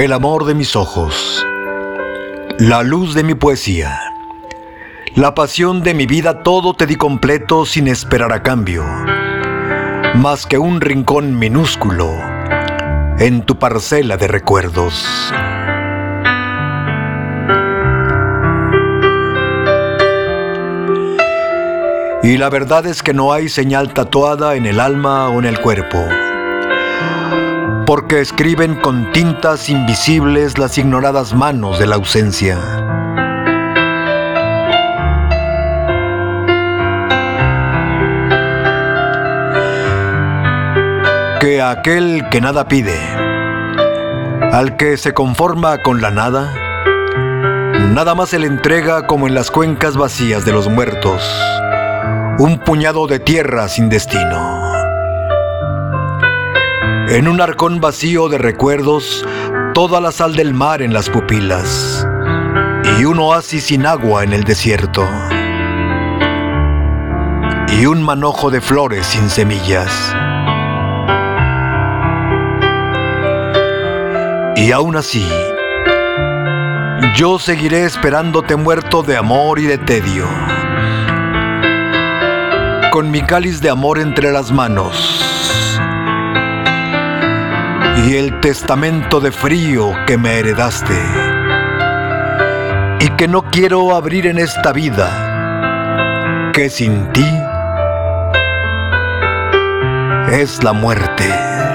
el amor de mis ojos, la luz de mi poesía, la pasión de mi vida, todo te di completo sin esperar a cambio, más que un rincón minúsculo en tu parcela de recuerdos. Y la verdad es que no hay señal tatuada en el alma o en el cuerpo porque escriben con tintas invisibles las ignoradas manos de la ausencia. Que aquel que nada pide, al que se conforma con la nada, nada más se le entrega como en las cuencas vacías de los muertos, un puñado de tierra sin destino. En un arcón vacío de recuerdos, toda la sal del mar en las pupilas y un oasis sin agua en el desierto y un manojo de flores sin semillas. Y aún así, yo seguiré esperándote muerto de amor y de tedio, con mi cáliz de amor entre las manos y el testamento de frío que me heredaste y que no quiero abrir en esta vida, que sin ti es la muerte.